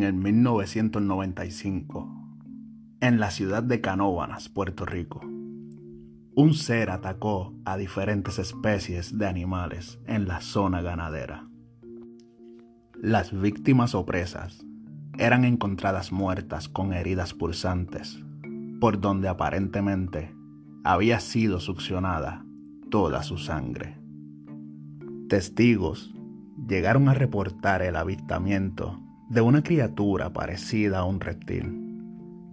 en el 1995, en la ciudad de Canóvanas, Puerto Rico. Un ser atacó a diferentes especies de animales en la zona ganadera. Las víctimas opresas eran encontradas muertas con heridas pulsantes, por donde aparentemente había sido succionada toda su sangre. Testigos llegaron a reportar el avistamiento de una criatura parecida a un reptil,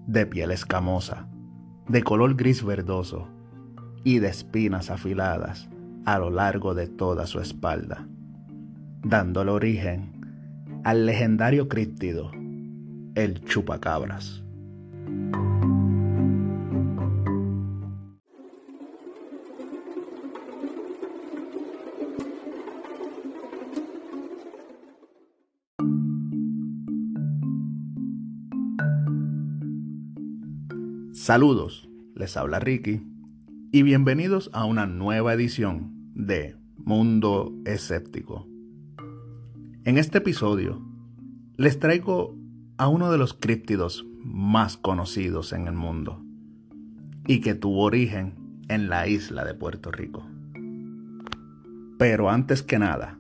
de piel escamosa, de color gris verdoso y de espinas afiladas a lo largo de toda su espalda, dándole origen al legendario críptido, el chupacabras. Saludos, les habla Ricky y bienvenidos a una nueva edición de Mundo Escéptico. En este episodio les traigo a uno de los críptidos más conocidos en el mundo y que tuvo origen en la isla de Puerto Rico. Pero antes que nada,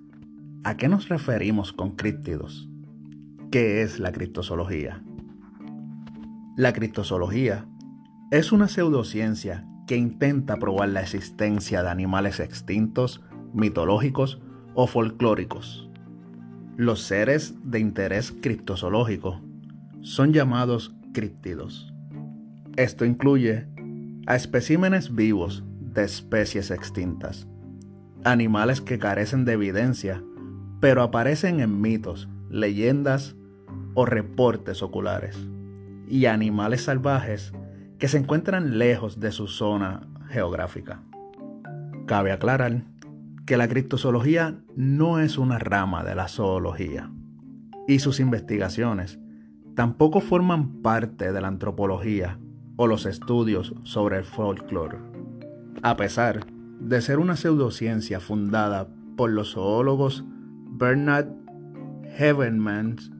¿a qué nos referimos con críptidos? ¿Qué es la criptozoología? La criptozoología es una pseudociencia que intenta probar la existencia de animales extintos, mitológicos o folclóricos. Los seres de interés criptozoológico son llamados críptidos. Esto incluye a especímenes vivos de especies extintas, animales que carecen de evidencia, pero aparecen en mitos, leyendas o reportes oculares, y animales salvajes que se encuentran lejos de su zona geográfica. Cabe aclarar que la criptozoología no es una rama de la zoología y sus investigaciones tampoco forman parte de la antropología o los estudios sobre el folclore. A pesar de ser una pseudociencia fundada por los zoólogos Bernard Heavenmans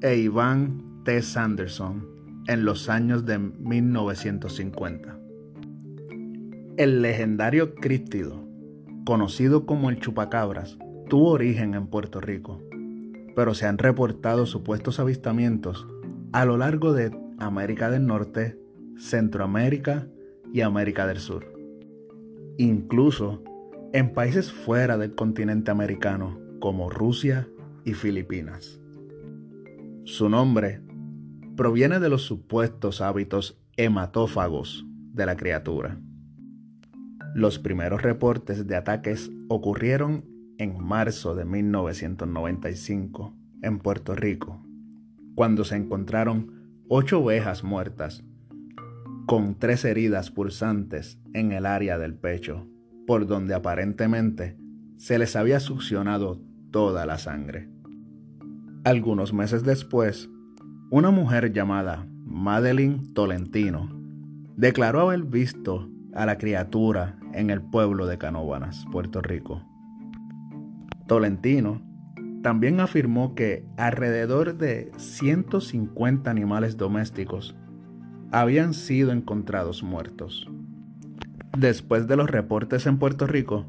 e Ivan T. Sanderson en los años de 1950. El legendario críptido, conocido como el chupacabras, tuvo origen en Puerto Rico, pero se han reportado supuestos avistamientos a lo largo de América del Norte, Centroamérica y América del Sur. Incluso en países fuera del continente americano como Rusia y Filipinas. Su nombre proviene de los supuestos hábitos hematófagos de la criatura. Los primeros reportes de ataques ocurrieron en marzo de 1995 en Puerto Rico, cuando se encontraron ocho ovejas muertas con tres heridas pulsantes en el área del pecho, por donde aparentemente se les había succionado toda la sangre. Algunos meses después, una mujer llamada Madeline Tolentino declaró haber visto a la criatura en el pueblo de Canóvanas, Puerto Rico. Tolentino también afirmó que alrededor de 150 animales domésticos habían sido encontrados muertos. Después de los reportes en Puerto Rico,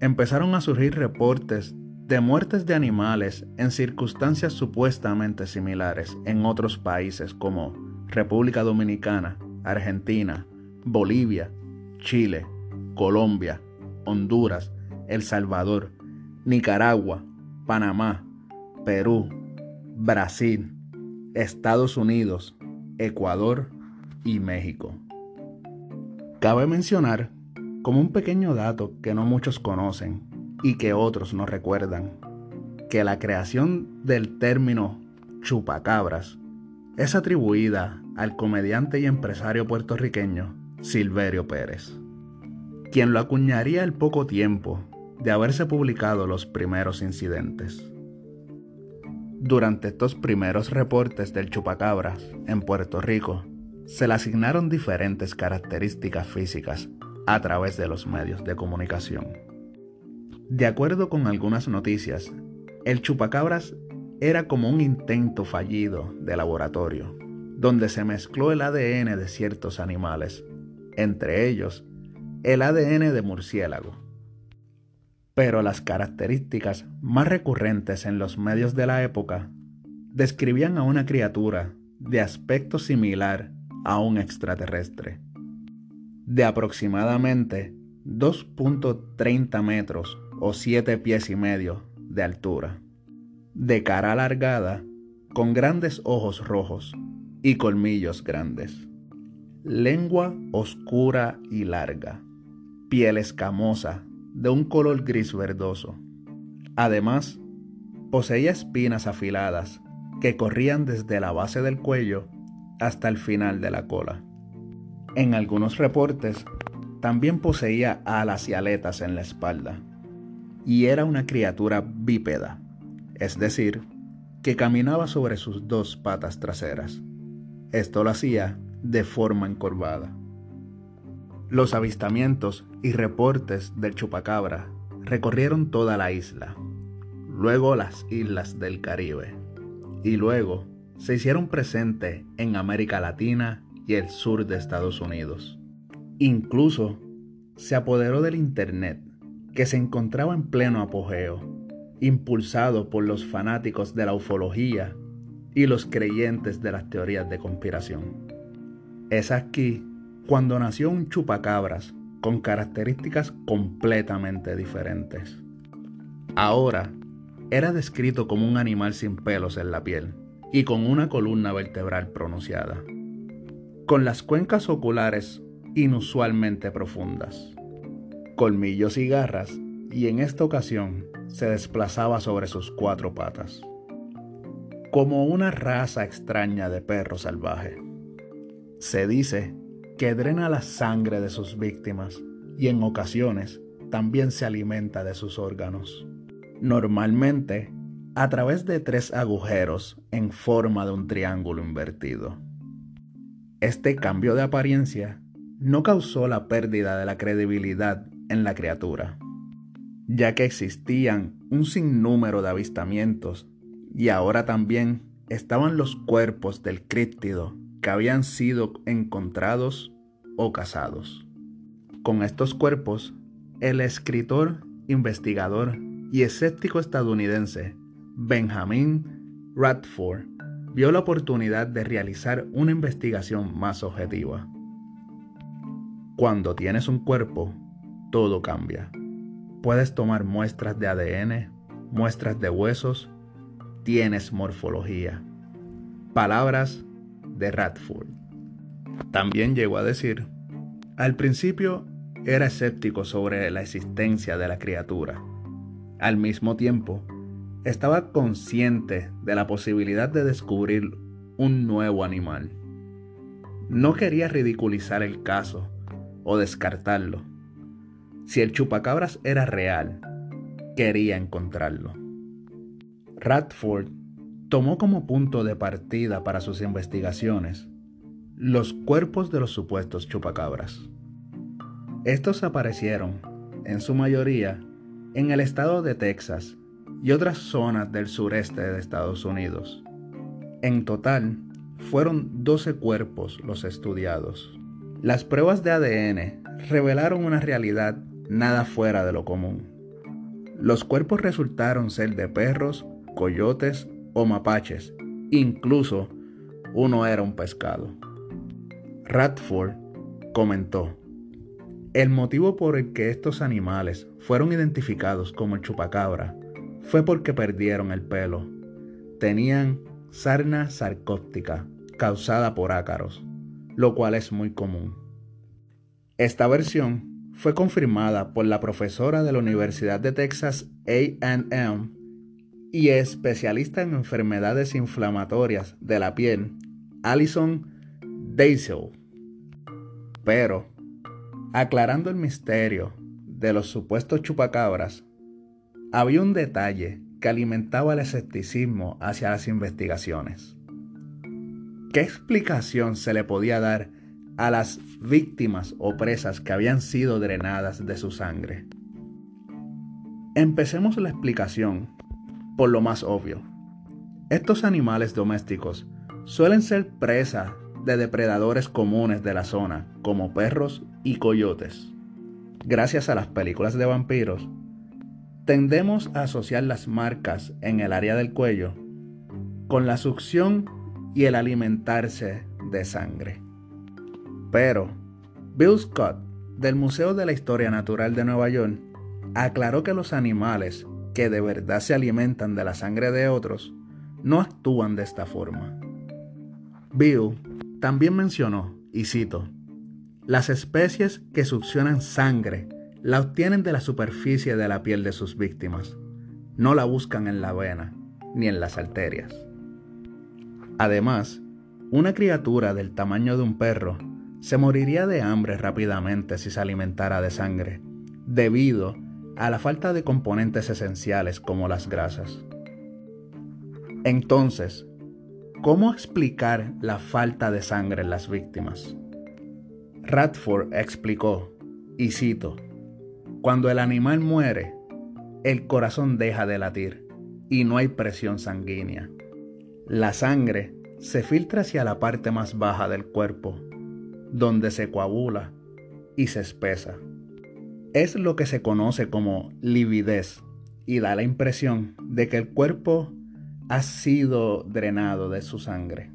empezaron a surgir reportes de muertes de animales en circunstancias supuestamente similares en otros países como República Dominicana, Argentina, Bolivia, Chile, Colombia, Honduras, El Salvador, Nicaragua, Panamá, Perú, Brasil, Estados Unidos, Ecuador y México. Cabe mencionar, como un pequeño dato que no muchos conocen, y que otros no recuerdan, que la creación del término chupacabras es atribuida al comediante y empresario puertorriqueño Silverio Pérez, quien lo acuñaría al poco tiempo de haberse publicado los primeros incidentes. Durante estos primeros reportes del chupacabras en Puerto Rico, se le asignaron diferentes características físicas a través de los medios de comunicación. De acuerdo con algunas noticias, el chupacabras era como un intento fallido de laboratorio, donde se mezcló el ADN de ciertos animales, entre ellos el ADN de murciélago. Pero las características más recurrentes en los medios de la época describían a una criatura de aspecto similar a un extraterrestre, de aproximadamente 2.30 metros o 7 pies y medio de altura, de cara alargada, con grandes ojos rojos y colmillos grandes, lengua oscura y larga, piel escamosa de un color gris verdoso. Además, poseía espinas afiladas que corrían desde la base del cuello hasta el final de la cola. En algunos reportes, también poseía alas y aletas en la espalda, y era una criatura bípeda, es decir, que caminaba sobre sus dos patas traseras. Esto lo hacía de forma encorvada. Los avistamientos y reportes del chupacabra recorrieron toda la isla, luego las islas del Caribe y luego se hicieron presentes en América Latina y el sur de Estados Unidos. Incluso se apoderó del Internet, que se encontraba en pleno apogeo, impulsado por los fanáticos de la ufología y los creyentes de las teorías de conspiración. Es aquí cuando nació un chupacabras con características completamente diferentes. Ahora era descrito como un animal sin pelos en la piel y con una columna vertebral pronunciada, con las cuencas oculares inusualmente profundas, colmillos y garras, y en esta ocasión se desplazaba sobre sus cuatro patas, como una raza extraña de perro salvaje. Se dice que drena la sangre de sus víctimas y en ocasiones también se alimenta de sus órganos normalmente a través de tres agujeros en forma de un triángulo invertido. Este cambio de apariencia no causó la pérdida de la credibilidad en la criatura, ya que existían un sinnúmero de avistamientos y ahora también estaban los cuerpos del críptido que habían sido encontrados o cazados. Con estos cuerpos, el escritor, investigador y escéptico estadounidense Benjamin Radford vio la oportunidad de realizar una investigación más objetiva. Cuando tienes un cuerpo, todo cambia. Puedes tomar muestras de ADN, muestras de huesos, tienes morfología. Palabras de Radford. También llegó a decir, al principio era escéptico sobre la existencia de la criatura al mismo tiempo, estaba consciente de la posibilidad de descubrir un nuevo animal. No quería ridiculizar el caso o descartarlo. Si el chupacabras era real, quería encontrarlo. Radford tomó como punto de partida para sus investigaciones los cuerpos de los supuestos chupacabras. Estos aparecieron, en su mayoría, en el estado de Texas y otras zonas del sureste de Estados Unidos. En total, fueron 12 cuerpos los estudiados. Las pruebas de ADN revelaron una realidad nada fuera de lo común. Los cuerpos resultaron ser de perros, coyotes o mapaches. Incluso uno era un pescado. Radford comentó, el motivo por el que estos animales fueron identificados como el chupacabra fue porque perdieron el pelo. Tenían sarna sarcóptica causada por ácaros, lo cual es muy común. Esta versión fue confirmada por la profesora de la Universidad de Texas AM y especialista en enfermedades inflamatorias de la piel, Alison Deisel. Pero Aclarando el misterio de los supuestos chupacabras, había un detalle que alimentaba el escepticismo hacia las investigaciones. ¿Qué explicación se le podía dar a las víctimas o presas que habían sido drenadas de su sangre? Empecemos la explicación por lo más obvio, Estos animales domésticos suelen ser presa de depredadores comunes de la zona, como perros y coyotes. Gracias a las películas de vampiros, tendemos a asociar las marcas en el área del cuello con la succión y el alimentarse de sangre. Pero Bill Scott, del Museo de la Historia Natural de Nueva York, aclaró que los animales que de verdad se alimentan de la sangre de otros no actúan de esta forma. Bill también mencionó, y cito, las especies que succionan sangre la obtienen de la superficie de la piel de sus víctimas, no la buscan en la vena ni en las arterias. Además, una criatura del tamaño de un perro se moriría de hambre rápidamente si se alimentara de sangre, debido a la falta de componentes esenciales como las grasas. Entonces, ¿cómo explicar la falta de sangre en las víctimas? Radford explicó, y cito, Cuando el animal muere, el corazón deja de latir y no hay presión sanguínea. La sangre se filtra hacia la parte más baja del cuerpo, donde se coagula y se espesa. Es lo que se conoce como lividez y da la impresión de que el cuerpo ha sido drenado de su sangre.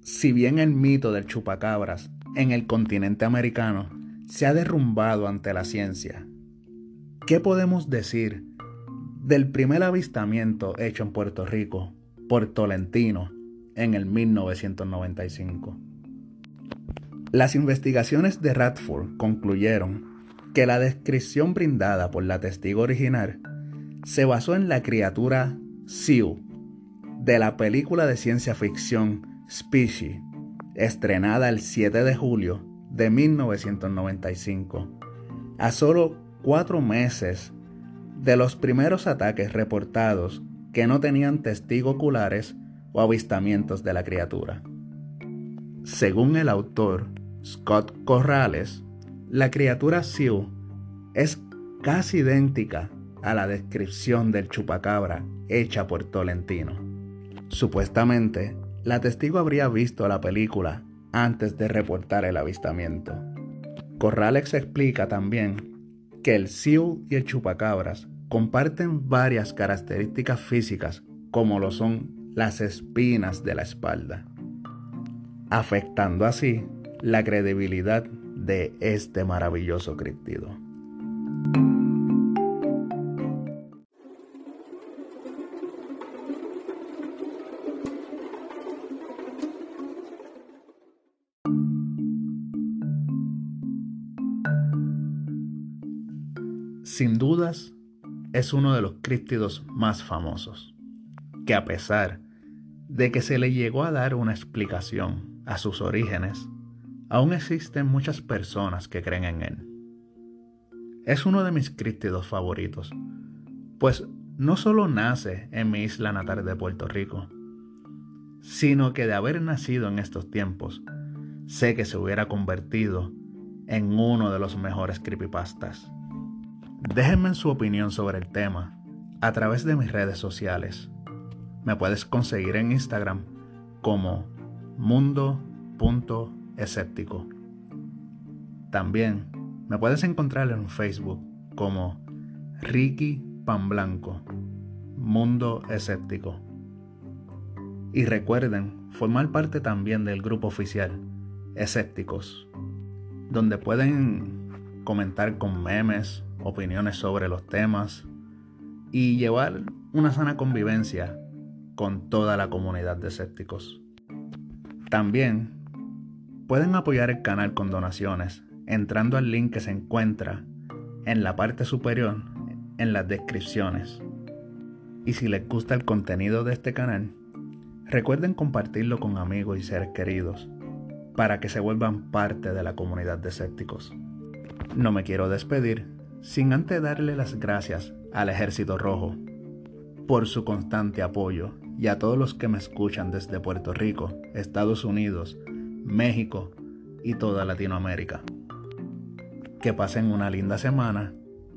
Si bien el mito del chupacabras en el continente americano se ha derrumbado ante la ciencia, ¿qué podemos decir del primer avistamiento hecho en Puerto Rico por Tolentino en el 1995? Las investigaciones de Radford concluyeron que la descripción brindada por la testigo original se basó en la criatura Sioux de la película de ciencia ficción Species, estrenada el 7 de julio de 1995, a solo cuatro meses de los primeros ataques reportados que no tenían testigos oculares o avistamientos de la criatura. Según el autor Scott Corrales, la criatura Sioux es casi idéntica a la descripción del chupacabra hecha por Tolentino. Supuestamente, la testigo habría visto la película antes de reportar el avistamiento. Corrales explica también que el Sioux y el chupacabras comparten varias características físicas como lo son las espinas de la espalda, afectando así la credibilidad de este maravilloso críptido. Sin dudas, es uno de los críptidos más famosos, que a pesar de que se le llegó a dar una explicación a sus orígenes, aún existen muchas personas que creen en él. Es uno de mis críptidos favoritos, pues no solo nace en mi isla natal de Puerto Rico, sino que de haber nacido en estos tiempos, sé que se hubiera convertido en uno de los mejores creepypastas. Déjenme su opinión sobre el tema a través de mis redes sociales. Me puedes conseguir en Instagram como mundo.escéptico. También me puedes encontrar en Facebook como Ricky Pan Blanco, Mundo Escéptico. Y recuerden formar parte también del grupo oficial Escépticos, donde pueden comentar con memes, opiniones sobre los temas y llevar una sana convivencia con toda la comunidad de escépticos. También pueden apoyar el canal con donaciones entrando al link que se encuentra en la parte superior en las descripciones. Y si les gusta el contenido de este canal, recuerden compartirlo con amigos y seres queridos para que se vuelvan parte de la comunidad de escépticos. No me quiero despedir sin antes darle las gracias al Ejército Rojo por su constante apoyo y a todos los que me escuchan desde Puerto Rico, Estados Unidos, México y toda Latinoamérica. Que pasen una linda semana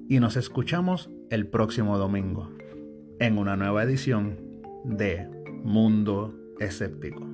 y nos escuchamos el próximo domingo en una nueva edición de Mundo Escéptico.